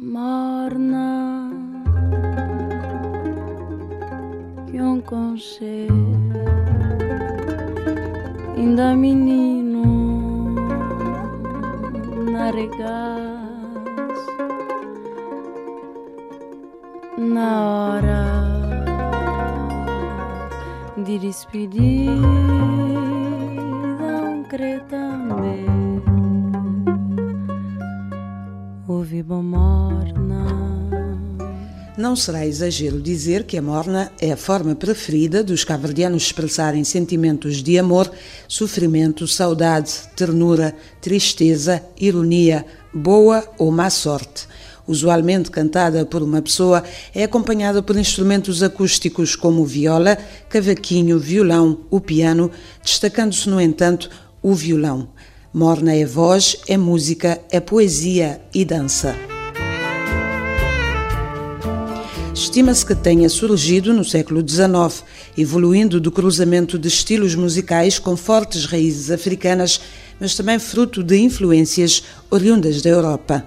morna que um conselho ainda menino na regaz na hora de despedir um também ouvi bom Não será exagero dizer que a morna é a forma preferida dos cabo-verdianos expressarem sentimentos de amor, sofrimento, saudade, ternura, tristeza, ironia, boa ou má sorte. Usualmente cantada por uma pessoa, é acompanhada por instrumentos acústicos como viola, cavaquinho, violão, o piano, destacando-se, no entanto, o violão. Morna é voz, é música, é poesia e dança. Estima-se que tenha surgido no século XIX, evoluindo do cruzamento de estilos musicais com fortes raízes africanas, mas também fruto de influências oriundas da Europa.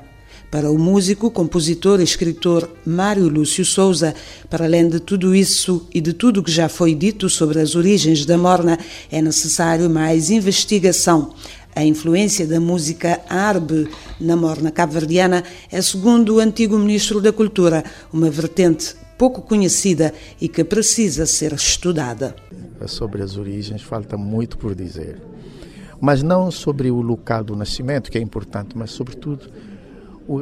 Para o músico, compositor e escritor Mário Lúcio Souza, para além de tudo isso e de tudo que já foi dito sobre as origens da morna, é necessário mais investigação. A influência da música árabe na morna cabo-verdiana é, segundo o antigo ministro da Cultura, uma vertente pouco conhecida e que precisa ser estudada. Sobre as origens falta muito por dizer. Mas não sobre o local do nascimento, que é importante, mas sobretudo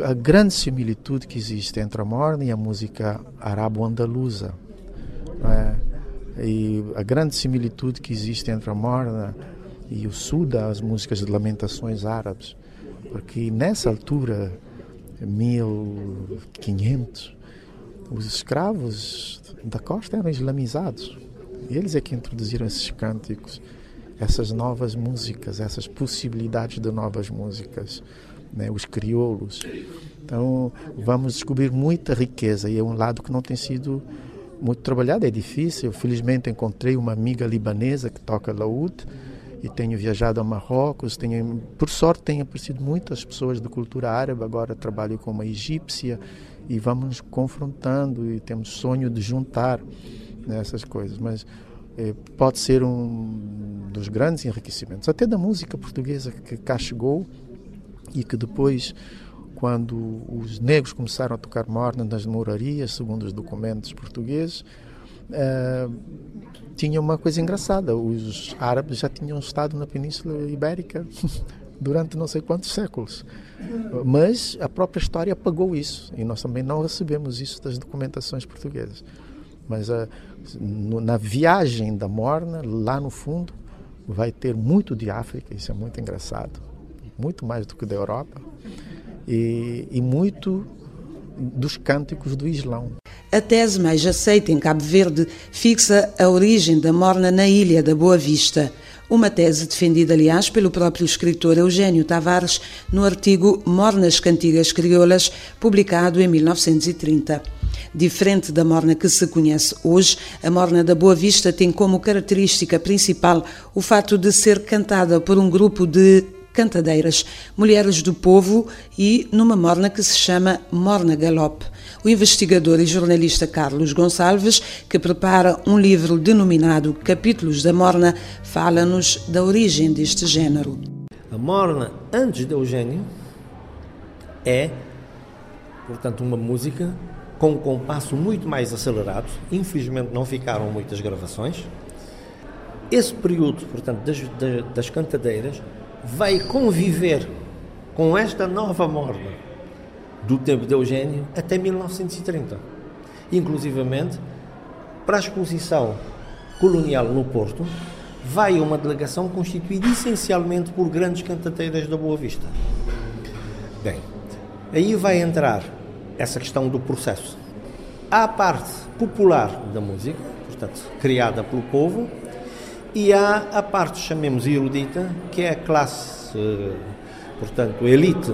a grande similitude que existe entre a morna e a música arabo-andaluza. É? E a grande similitude que existe entre a morna e o Suda, as músicas de lamentações árabes, porque nessa altura, 1500, os escravos da costa eram islamizados. Eles é que introduziram esses cânticos, essas novas músicas, essas possibilidades de novas músicas, né? os crioulos. Então, vamos descobrir muita riqueza e é um lado que não tem sido muito trabalhado, é difícil. Felizmente encontrei uma amiga libanesa que toca laúd, e tenho viajado a Marrocos, tenho, por sorte tenho aparecido muitas pessoas de cultura árabe, agora trabalho com uma egípcia e vamos confrontando e temos sonho de juntar né, essas coisas, mas eh, pode ser um dos grandes enriquecimentos, até da música portuguesa que cá chegou e que depois quando os negros começaram a tocar morna nas morarias, segundo os documentos portugueses, uh, tinha uma coisa engraçada. Os árabes já tinham estado na Península Ibérica durante não sei quantos séculos. Mas a própria história apagou isso e nós também não recebemos isso das documentações portuguesas. Mas a, no, na viagem da Morna, lá no fundo, vai ter muito de África, isso é muito engraçado, muito mais do que da Europa, e, e muito dos cânticos do Islão. A tese mais aceita em Cabo Verde fixa a origem da morna na ilha da Boa Vista. Uma tese defendida, aliás, pelo próprio escritor Eugênio Tavares no artigo Mornas Cantigas Crioulas, publicado em 1930. Diferente da morna que se conhece hoje, a morna da Boa Vista tem como característica principal o fato de ser cantada por um grupo de cantadeiras, mulheres do povo e numa morna que se chama Morna Galope. O investigador e jornalista Carlos Gonçalves, que prepara um livro denominado Capítulos da Morna, fala-nos da origem deste género. A morna, antes de Eugênio, é, portanto, uma música com um compasso muito mais acelerado. Infelizmente, não ficaram muitas gravações. Esse período, portanto, das, das cantadeiras vai conviver com esta nova morna do tempo de Eugênio até 1930. Inclusivamente, para a exposição colonial no Porto, vai uma delegação constituída essencialmente por grandes cantadeiras da Boa Vista. Bem, aí vai entrar essa questão do processo. Há a parte popular da música, portanto, criada pelo povo, e há a parte, chamemos erudita, que é a classe, portanto, elite.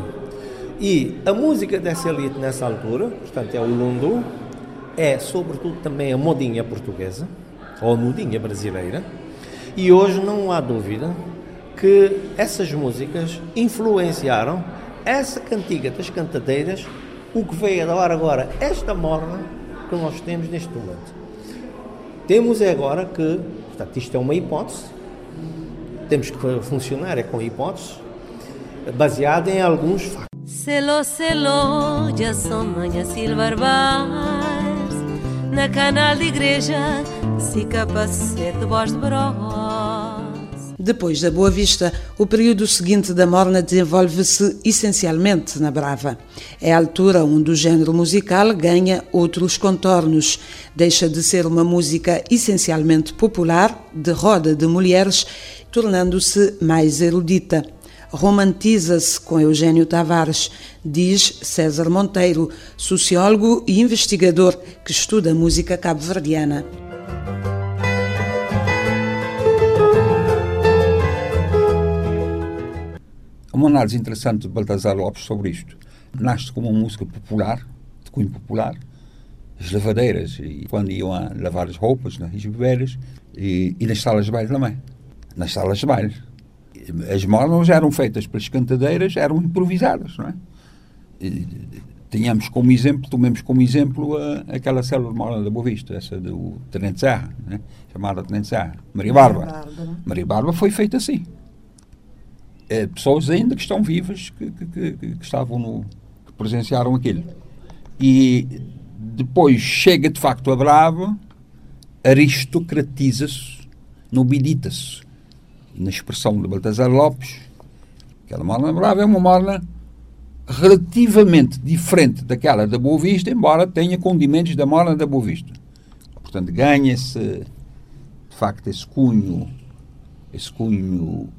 E a música dessa elite nessa altura, portanto, é o lundu, é sobretudo também a modinha portuguesa, ou a modinha brasileira, e hoje não há dúvida que essas músicas influenciaram essa cantiga das cantadeiras o que veio a dar agora esta morna que nós temos neste momento. Temos agora que, portanto, isto é uma hipótese, temos que funcionar é com hipóteses, baseada em alguns factos. Já são Na canal de igreja, se capacete voz de Depois da Boa Vista, o período seguinte da Morna desenvolve-se essencialmente na Brava. É a altura onde o género musical ganha outros contornos. Deixa de ser uma música essencialmente popular, de roda de mulheres, tornando-se mais erudita romantiza-se com Eugênio Tavares, diz César Monteiro, sociólogo e investigador que estuda música cabo-verdiana. Uma análise interessante de Baltazar Lopes sobre isto. Nasce como uma música popular, de cunho popular, as lavadeiras, e quando iam a lavar as roupas nas bebeiras, e, e nas salas de baile também. Nas salas de baile as mornas eram feitas pelas cantadeiras, eram improvisadas, não é? E, tínhamos como exemplo, tomemos como exemplo a, aquela célula de morna da Boa Vista, essa do Tenente Serra, né? chamada Tenente Serra, Maria Barba. Maria Barba foi feita assim. É, pessoas ainda que estão vivas, que, que, que, que estavam no. que presenciaram aquilo. E depois chega de facto a Brava, aristocratiza-se, nobilita-se na expressão de Baltazar Lopes, aquela morna brava é uma morna relativamente diferente daquela da Boa Vista, embora tenha condimentos da morna da Boa Vista. Portanto, ganha-se, de facto, esse cunho, esse cunho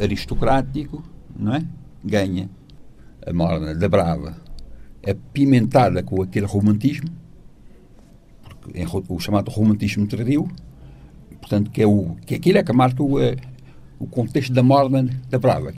aristocrático, não é? Ganha a morna da Brava, é pimentada com aquele romantismo, o chamado romantismo tardio, portanto, que é o que aquilo é que marca o, eh, o contexto da morna da Brava.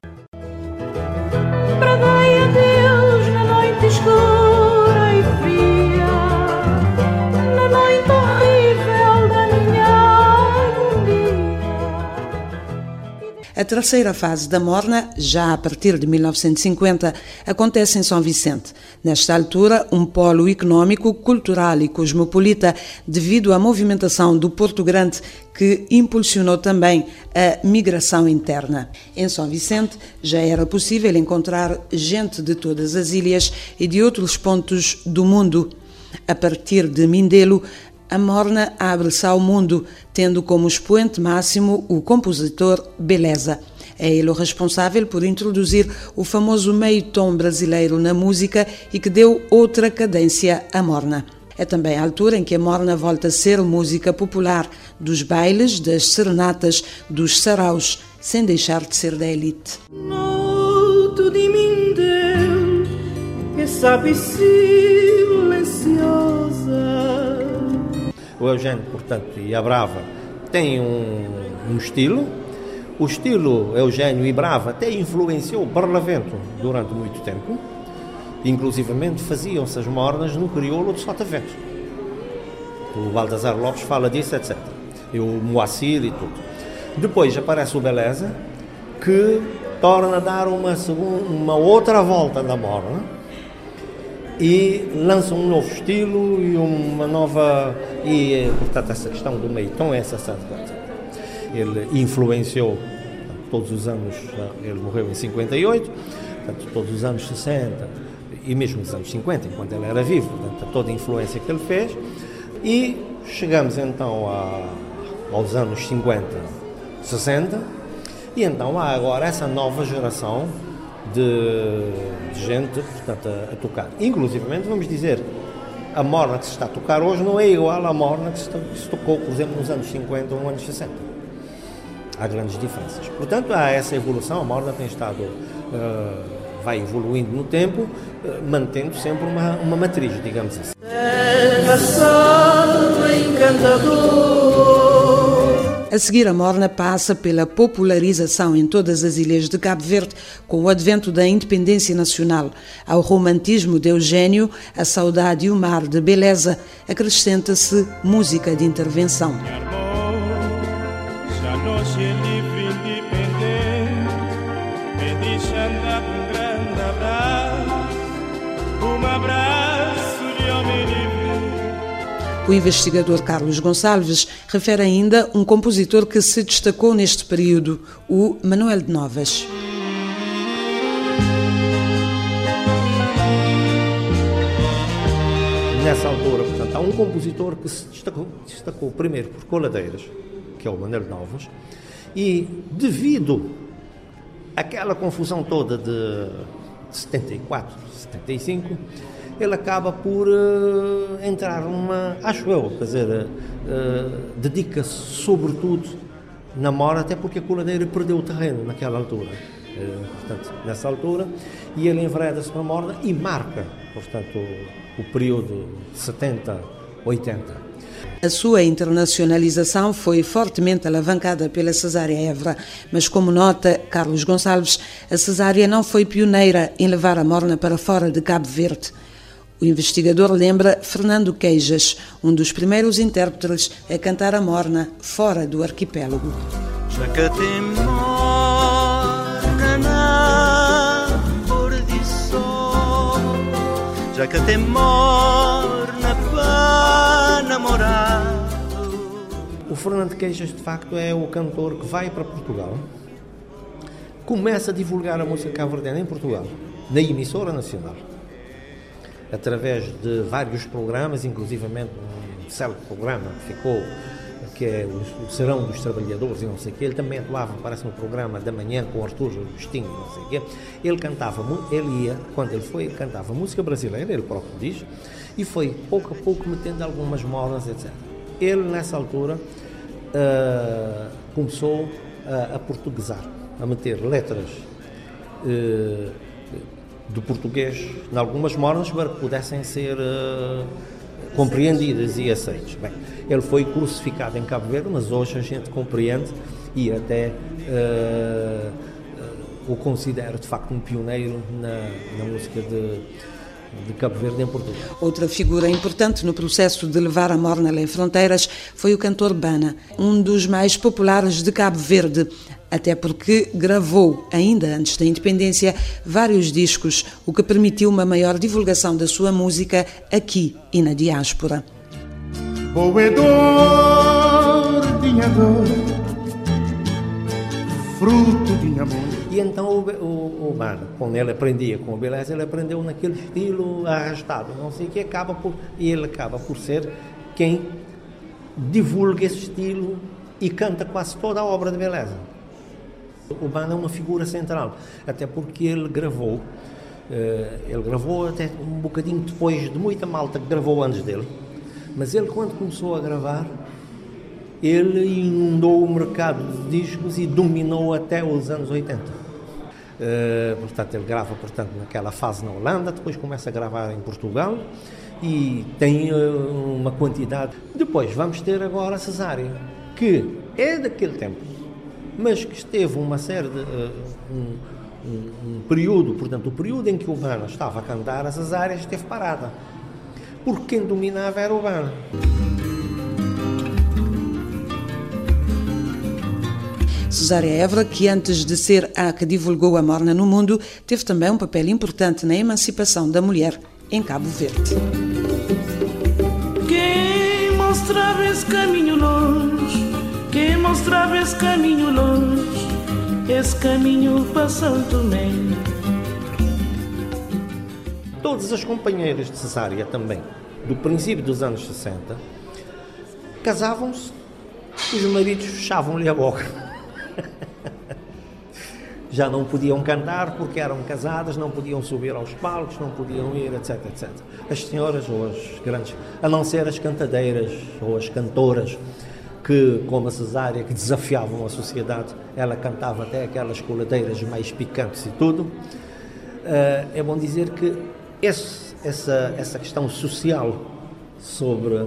Terceira fase da Morna, já a partir de 1950, acontece em São Vicente. Nesta altura, um polo económico, cultural e cosmopolita, devido à movimentação do Porto Grande, que impulsionou também a migração interna. Em São Vicente, já era possível encontrar gente de todas as ilhas e de outros pontos do mundo. A partir de Mindelo, a Morna abre-se ao mundo, tendo como expoente máximo o compositor Beleza. É ele o responsável por introduzir o famoso meio tom brasileiro na música e que deu outra cadência à Morna. É também a altura em que a Morna volta a ser música popular, dos bailes, das serenatas, dos saraus, sem deixar de ser da elite. Noto de Mindelo, que sabe. O Eugênio, portanto, e a Brava têm um, um estilo. O estilo Eugênio e Brava até influenciou o Barlavento durante muito tempo. Inclusivamente faziam-se as mornas no crioulo de Sotavento. O Baltazar Lopes fala disso, etc. E o Moacir e tudo. Depois aparece o Beleza, que torna a dar uma, segunda, uma outra volta na morna e lança um novo estilo e uma nova e portanto essa questão do tom essa coisa ele influenciou todos os anos ele morreu em 58 portanto todos os anos 60 e mesmo nos anos 50 enquanto ele era vivo portanto toda a influência que ele fez e chegamos então a, aos anos 50 60 e então há agora essa nova geração de, de gente portanto, a, a, tocar. Inclusivamente, vamos dizer, a morna que se está a tocar hoje não é igual à morna que se, tocou, por exemplo, nos anos 50 ou nos anos 60. Há grandes diferenças. Portanto, há essa evolução, a morna tem estado, uh, vai evoluindo no tempo, uh, mantendo sempre uma, uma matriz, digamos assim. A seguir, a Morna passa pela popularização em todas as ilhas de Cabo Verde com o advento da independência nacional. Ao romantismo de Eugênio, a saudade e o mar de beleza, acrescenta-se música de intervenção. O investigador Carlos Gonçalves refere ainda um compositor que se destacou neste período, o Manuel de Novas. Nessa altura, portanto, há um compositor que se destacou, destacou primeiro por coladeiras, que é o Manuel de Novas, e devido àquela confusão toda de 74, 75, ele acaba por uh, entrar numa, acho eu, quer dizer, uh, dedica-se sobretudo na mora, até porque a coladeira perdeu o terreno naquela altura. Portanto, nessa altura, e ele envereda-se para a morda e marca, portanto, o, o período 70, 80. A sua internacionalização foi fortemente alavancada pela Cesária Évora, mas como nota Carlos Gonçalves, a Cesária não foi pioneira em levar a morna para fora de Cabo Verde. O investigador lembra Fernando Queijas, um dos primeiros intérpretes a cantar a morna fora do arquipélago. Já que tem morna na já que tem morna para namorar. O Fernando Queijas, de facto, é o cantor que vai para Portugal, começa a divulgar a música cabo-verdiana em Portugal, na emissora nacional através de vários programas, inclusivamente um célebre programa que ficou, que é o, Serão dos Trabalhadores e não sei o quê. Ele também atuava, parece, no programa da manhã com Artur Agostinho não sei o quê. Ele cantava, ele ia, quando ele foi, ele cantava música brasileira, ele próprio diz, e foi pouco a pouco metendo algumas modas, etc. Ele, nessa altura, uh, começou a, a portuguesar, a meter letras uh, do português em algumas que pudessem ser uh, compreendidas e aceitas. Bem, ele foi crucificado em Cabo Verde, mas hoje a gente compreende e até uh, o considera de facto um pioneiro na, na música de, de Cabo Verde em Portugal. Outra figura importante no processo de levar a morna além fronteiras foi o cantor Bana, um dos mais populares de Cabo Verde, até porque gravou, ainda antes da independência, vários discos, o que permitiu uma maior divulgação da sua música aqui e na diáspora. Boedor, dinhador, fruto de amor. E então o, o, o mano, quando ele aprendia com o beleza, ele aprendeu naquele estilo arrastado, não sei o que, acaba por, e ele acaba por ser quem divulga esse estilo e canta quase toda a obra de beleza. O Banda é uma figura central, até porque ele gravou, eh, ele gravou até um bocadinho depois de muita malta que gravou antes dele, mas ele quando começou a gravar, ele inundou o mercado de discos e dominou até os anos 80. Uh, portanto, ele grava portanto, naquela fase na Holanda, depois começa a gravar em Portugal e tem uh, uma quantidade. Depois vamos ter agora a Cesária, que é daquele tempo mas que esteve uma série de. Uh, um, um, um, período, portanto, o período em que o Urbana estava a cantar, essas áreas esteve parada. Porque quem dominava era o Urbana. Cesária Évora, que antes de ser a que divulgou a morna no mundo, teve também um papel importante na emancipação da mulher em Cabo Verde. Quem mostrava esse caminho longe mostrava esse caminho longe, esse caminho para Tomé. Todas as companheiras de cesárea também, do princípio dos anos 60, casavam-se e os maridos fechavam-lhe a boca. Já não podiam cantar porque eram casadas, não podiam subir aos palcos, não podiam ir, etc, etc. As senhoras ou as grandes, a não ser as cantadeiras ou as cantoras, que, como a cesárea, que desafiavam a sociedade, ela cantava até aquelas coladeiras mais picantes e tudo. Eh, é bom dizer que esse, essa, essa questão social sobre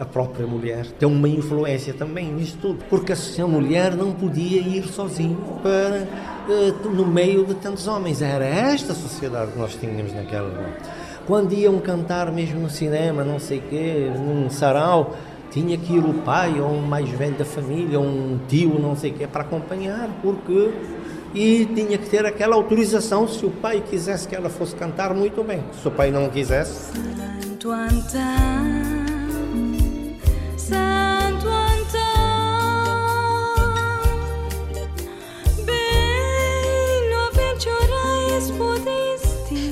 a própria mulher tem uma influência também nisto tudo, porque a mulher não podia ir sozinha para eh, no meio de tantos homens. Era esta sociedade que nós tínhamos naquela. Quando iam cantar mesmo no cinema, não sei o quê, num sarau, tinha que ir o pai ou um mais velho da família, ou um tio, não sei o que, para acompanhar, porque e tinha que ter aquela autorização se o pai quisesse que ela fosse cantar muito bem. Se o pai não quisesse. Tanto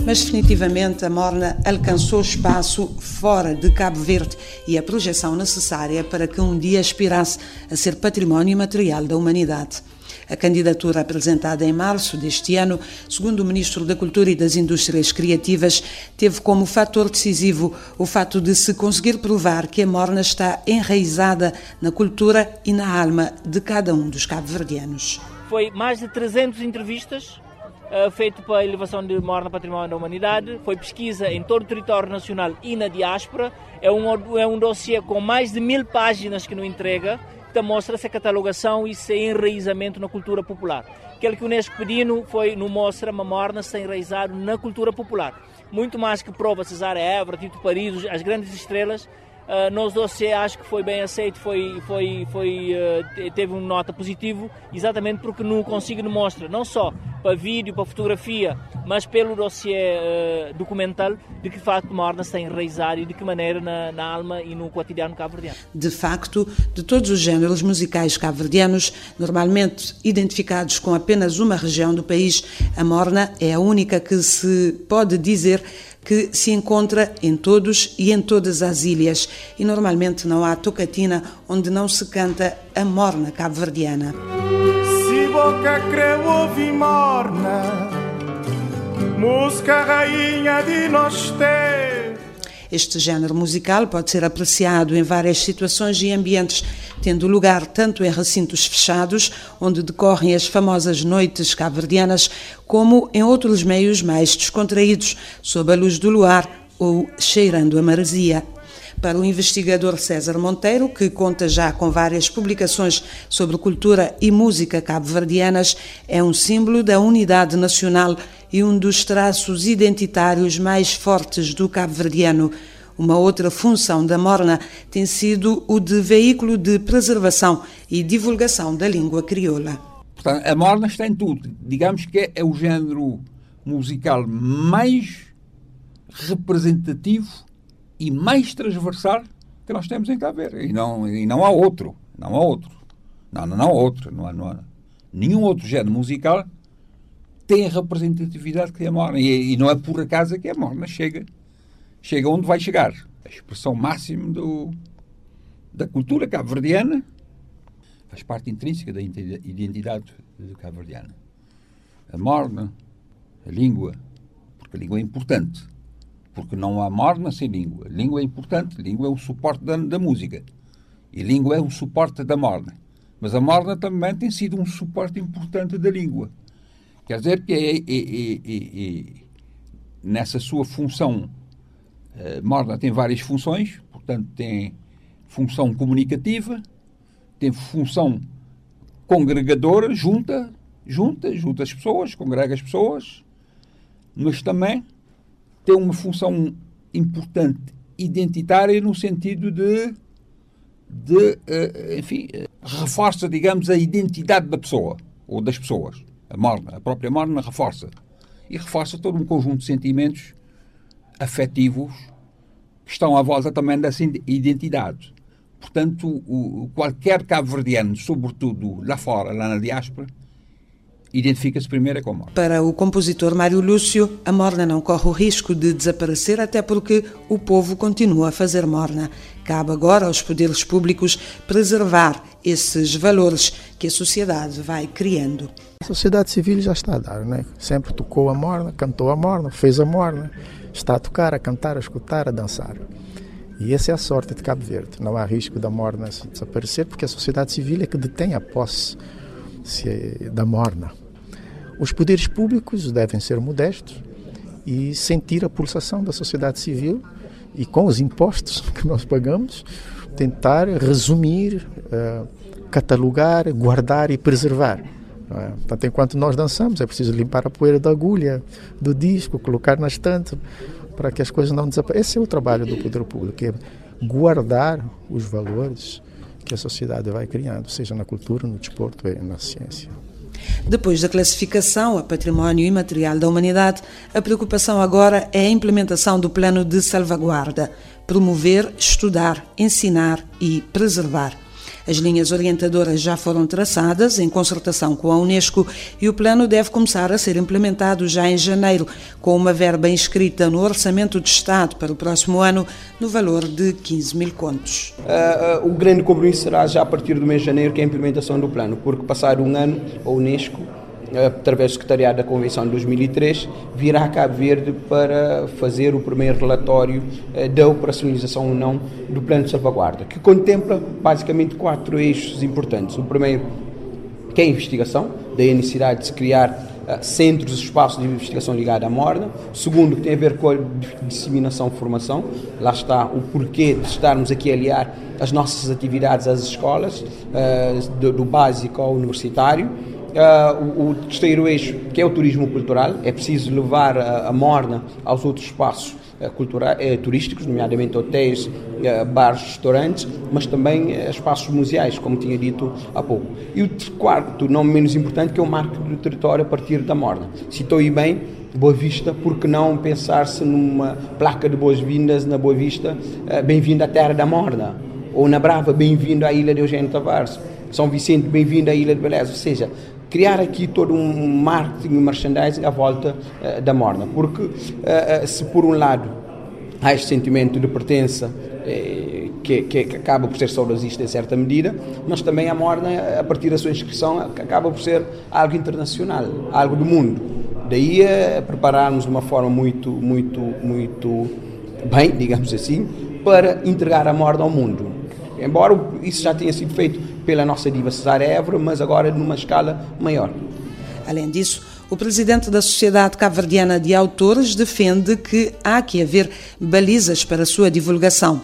Mas definitivamente a Morna alcançou espaço fora de Cabo Verde e a projeção necessária para que um dia aspirasse a ser património material da humanidade. A candidatura apresentada em março deste ano, segundo o Ministro da Cultura e das Indústrias Criativas, teve como fator decisivo o fato de se conseguir provar que a Morna está enraizada na cultura e na alma de cada um dos cabo-verdianos. Foi mais de 300 entrevistas feito para elevação de Morna Património da Humanidade, foi pesquisa em todo o território nacional e na diáspora, é um, é um dossiê com mais de mil páginas que nos entrega, que mostra essa catalogação e esse enraizamento na cultura popular. Aquilo que o Unesco pediu foi, no mostra, uma Morna se enraizado na cultura popular. Muito mais que prova Cesária Évora, Tito Paris, as grandes estrelas, Uh, nos dossiê acho que foi bem aceito, foi, foi, foi, uh, teve uma nota positivo, exatamente porque não consigo mostrar, não só para vídeo, para fotografia, mas pelo dossiê uh, documental, de que facto Morna está enraizado e de que maneira na, na alma e no cotidiano cabo-verdiano. De facto, de todos os géneros musicais cabo-verdianos, normalmente identificados com apenas uma região do país, a Morna é a única que se pode dizer que se encontra em todos e em todas as ilhas e normalmente não há tocatina onde não se canta a morna cabo-verdiana. Se boca creu ouvir morna, música rainha de nós ter. Este género musical pode ser apreciado em várias situações e ambientes, tendo lugar tanto em recintos fechados, onde decorrem as famosas noites cabo-verdianas, como em outros meios mais descontraídos, sob a luz do luar ou cheirando a maresia. Para o investigador César Monteiro, que conta já com várias publicações sobre cultura e música cabo-verdianas, é um símbolo da unidade nacional e um dos traços identitários mais fortes do cabo-verdiano. Uma outra função da Morna tem sido o de veículo de preservação e divulgação da língua crioula. Portanto, a Morna está em tudo. Digamos que é o género musical mais representativo e mais transversal que nós temos em Cabo Verde. E não, e não há outro. Não há outro. Não, não, não há outro. Não há, não há nenhum outro género musical tem a representatividade que a Morna. E, e, não é por acaso que a Morna chega, chega onde vai chegar. A expressão máxima do, da cultura cabo-verdiana faz parte intrínseca da identidade cabo-verdiana. A Morna, a língua, porque a língua é importante porque não há morna sem língua. Língua é importante, língua é o suporte da, da música. E língua é o suporte da morna. Mas a morna também tem sido um suporte importante da língua. Quer dizer que é, é, é, nessa sua função, a morna tem várias funções, portanto, tem função comunicativa, tem função congregadora, junta, junta, junta as pessoas, congrega as pessoas, mas também tem uma função importante identitária no sentido de, de uh, enfim, uh, reforça, digamos, a identidade da pessoa ou das pessoas. A morna, a própria morna reforça. E reforça todo um conjunto de sentimentos afetivos que estão à volta também dessa identidade. Portanto, o, qualquer cabo-verdiano, sobretudo lá fora, lá na diáspora, identifica-se primeiro com a morna. Para o compositor Mário Lúcio, a morna não corre o risco de desaparecer, até porque o povo continua a fazer morna. Cabe agora aos poderes públicos preservar esses valores que a sociedade vai criando. A sociedade civil já está a dar, né? Sempre tocou a morna, cantou a morna, fez a morna, está a tocar, a cantar, a escutar, a dançar. E essa é a sorte de Cabo Verde. Não há risco da morna desaparecer, porque a sociedade civil é que detém a posse da morna. Os poderes públicos devem ser modestos e sentir a pulsação da sociedade civil e com os impostos que nós pagamos tentar resumir, uh, catalogar, guardar e preservar. É? Portanto, enquanto nós dançamos, é preciso limpar a poeira da agulha, do disco, colocar na estante, para que as coisas não desapareçam. Esse é o trabalho do poder público, é guardar os valores que a sociedade vai criando, seja na cultura, no desporto e na ciência. Depois da classificação a património imaterial da humanidade, a preocupação agora é a implementação do plano de salvaguarda, promover, estudar, ensinar e preservar. As linhas orientadoras já foram traçadas em concertação com a Unesco e o plano deve começar a ser implementado já em janeiro, com uma verba inscrita no Orçamento de Estado para o próximo ano no valor de 15 mil contos. Uh, uh, o grande compromisso será já a partir do mês de janeiro, que é a implementação do plano, porque passar um ano, a Unesco através do Secretariado da Convenção de 2003, virá a Cabo Verde para fazer o primeiro relatório eh, da operacionalização ou não do Plano de Salvaguarda, que contempla basicamente quatro eixos importantes. O primeiro, que é a investigação, daí a necessidade de se criar uh, centros e espaços de investigação ligada à morna. Segundo, que tem a ver com a disseminação e formação. Lá está o porquê de estarmos aqui a aliar as nossas atividades às escolas, do básico ao universitário. Uh, o, o, terceiro eixo, que é o turismo cultural, é preciso levar a, a morna aos outros espaços culturais, uh, turísticos, nomeadamente hotéis, bares, restaurantes, mas também espaços museais, como tinha dito há pouco. E o quarto, não menos importante, que é o marco do território a partir da morna. Citou aí bem Boa Vista, por que não pensar-se numa placa de boas-vindas na Boa Vista, bem-vindo à terra da morna, ou na Brava, bem-vindo à ilha de Eugênio Tavares. São Vicente, bem-vindo à Ilha de Beleza. Ou seja, criar aqui todo um marketing e merchandising à volta uh, da Morna. Porque uh, se por um lado há este sentimento de pertença que, que, que, acaba por ser saudosista em certa medida, mas também a Morna, a partir da sua inscrição, acaba por ser algo internacional, algo do mundo. Daí a prepararmos de uma forma muito, muito, muito bem, digamos assim, para entregar a Morna ao mundo. Embora isso já tenha sido feito pela nossa diva Cesária Évora, mas agora numa escala maior. Além disso, o presidente da Sociedade Cabo-Verdiana de Autores defende que há que haver balizas para a sua divulgação.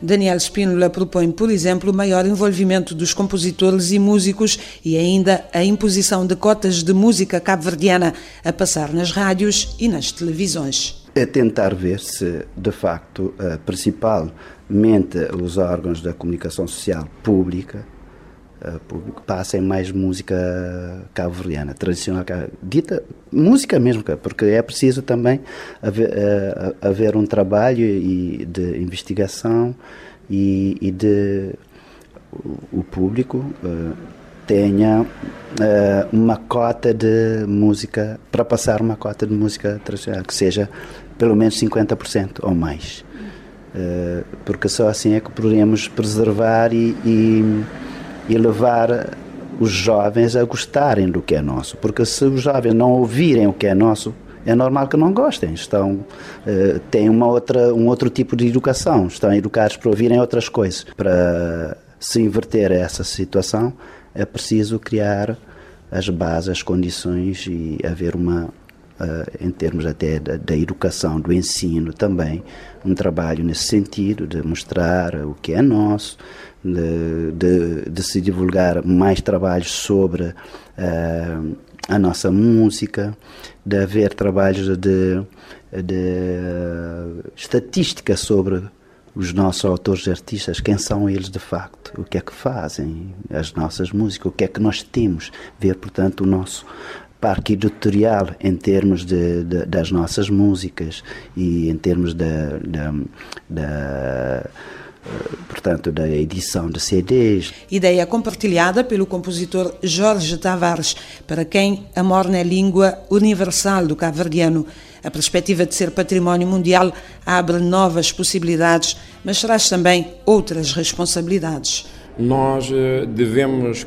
Daniel Spínola propõe, por exemplo, o maior envolvimento dos compositores e músicos e ainda a imposição de cotas de música cabo-verdiana a passar nas rádios e nas televisões. É tentar ver se, de facto, principalmente os órgãos da comunicação social pública público passem mais música cabo-verdiana, tradicional, dita música mesmo, porque é preciso também haver, uh, haver um trabalho e de investigação e, e de o público uh, tenha uma cota de música para passar uma cota de música tradicional que seja pelo menos 50% ou mais. Porque só assim é que poderemos preservar e, e e levar os jovens a gostarem do que é nosso. Porque se os jovens não ouvirem o que é nosso, é normal que não gostem. Estão, uh, têm uma outra, um outro tipo de educação, estão educados para ouvirem outras coisas. Para se inverter essa situação, é preciso criar as bases, as condições e haver uma, em termos até da, da, educação, do ensino também, um trabalho nesse sentido, de mostrar o que é nosso, de, de, de se divulgar mais trabalhos sobre uh, a nossa música, de haver trabalhos de, de estatística sobre os nossos autores artistas, quem são eles de facto, o que é que fazem, as nossas músicas, o que é que nós temos, ver, portanto, o nosso parque editorial em termos de, de, das nossas músicas e em termos da, portanto, da edição de CDs. Ideia compartilhada pelo compositor Jorge Tavares, para quem a morna é língua universal do cabo-verdiano. A perspectiva de ser património mundial abre novas possibilidades, mas traz também outras responsabilidades. Nós eh, devemos,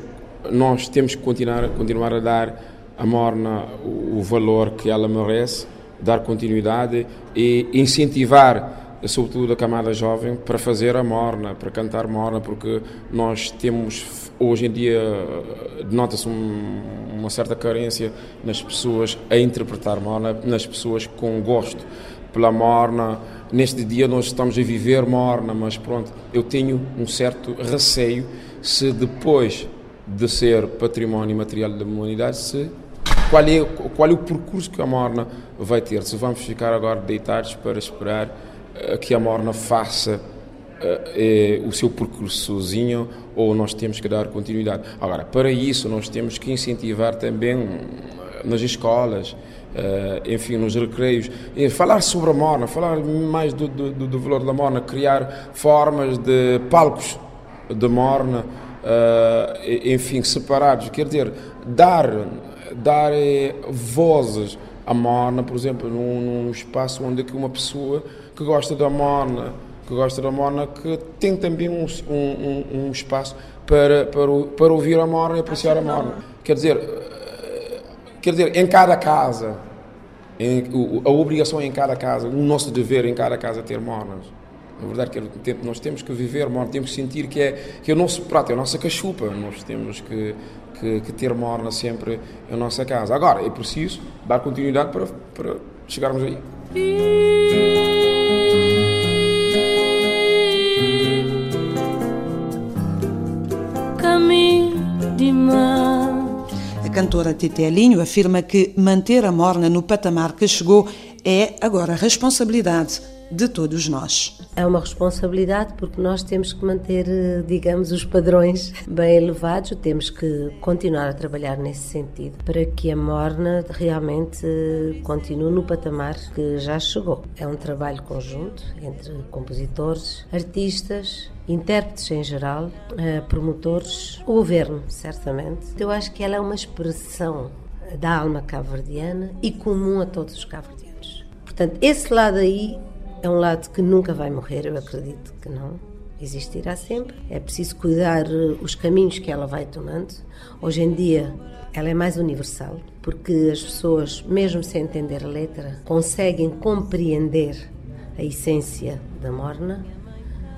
nós temos que continuar, continuar a dar à morna o valor que ela merece, dar continuidade e incentivar sobretudo a camada jovem, para fazer a morna, para cantar morna, porque nós temos, hoje em dia, denota-se um, uma certa carência nas pessoas a interpretar morna, nas pessoas com gosto pela morna. Neste dia nós estamos a viver morna, mas pronto, eu tenho um certo receio se depois de ser património material da humanidade, se qual é, qual é o percurso que a morna vai ter, se vamos ficar agora deitados para esperar eh, que a Morna faça é, o seu percurso sozinho ou nós temos que dar continuidade. Agora, para isso, nós temos que incentivar também nas escolas, enfim, nos recreios, falar sobre a Morna, falar mais do, do, do valor da Morna, criar formas de palcos de Morna enfim, separados. Quer dizer, dar, dar vozes à morna, por exemplo, num, num espaço onde uma pessoa que gosta da morna, que gosta da morna, que tem também um, um, um espaço para, para, para ouvir a morna e apreciar a morna. Quer dizer, eh, quer dizer, em cada casa, em, a obrigação é em cada casa, o nosso dever em cada casa é ter mornas. Na verdade, nós temos que viver, temos que sentir que é, que é o nosso prato, é a nossa cachupa. Nós temos que, que, que ter morna sempre em nossa casa. Agora, é preciso dar continuidade para, para chegarmos aí. Caminho de mar. A cantora Tite Alinho afirma que manter a morna no patamar que chegou é agora responsabilidade de todos nós. É uma responsabilidade porque nós temos que manter, eh, digamos, os padrões bem elevados, temos que continuar a trabalhar nesse sentido para que a Morna realmente eh, continue no patamar que já chegou. É um trabalho conjunto entre compositores, artistas, intérpretes em geral, eh, promotores, o governo, certamente. Eu acho que ela é uma expressão da alma cabo-verdiana e comum a todos os cabo-verdianos. Portanto, esse lado aí é um lado que nunca vai morrer, eu acredito que não. Existirá sempre. É preciso cuidar eh, os caminhos que ela vai tomando. Hoje em dia, ela é mais universal, porque as pessoas, mesmo sem entender a letra, conseguem compreender a essência da morna,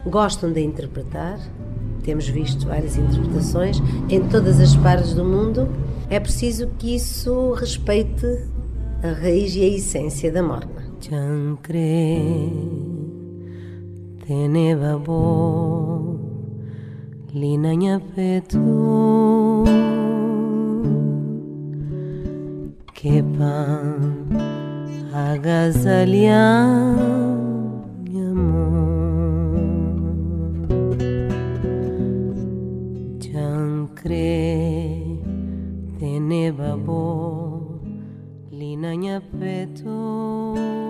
gostam de interpretar. Temos visto várias interpretações em todas as partes do mundo. É preciso que isso respeite a raiz e a essência da morna. Chancre teneva bo linanya petu que pan chancre teneva bo linanya petu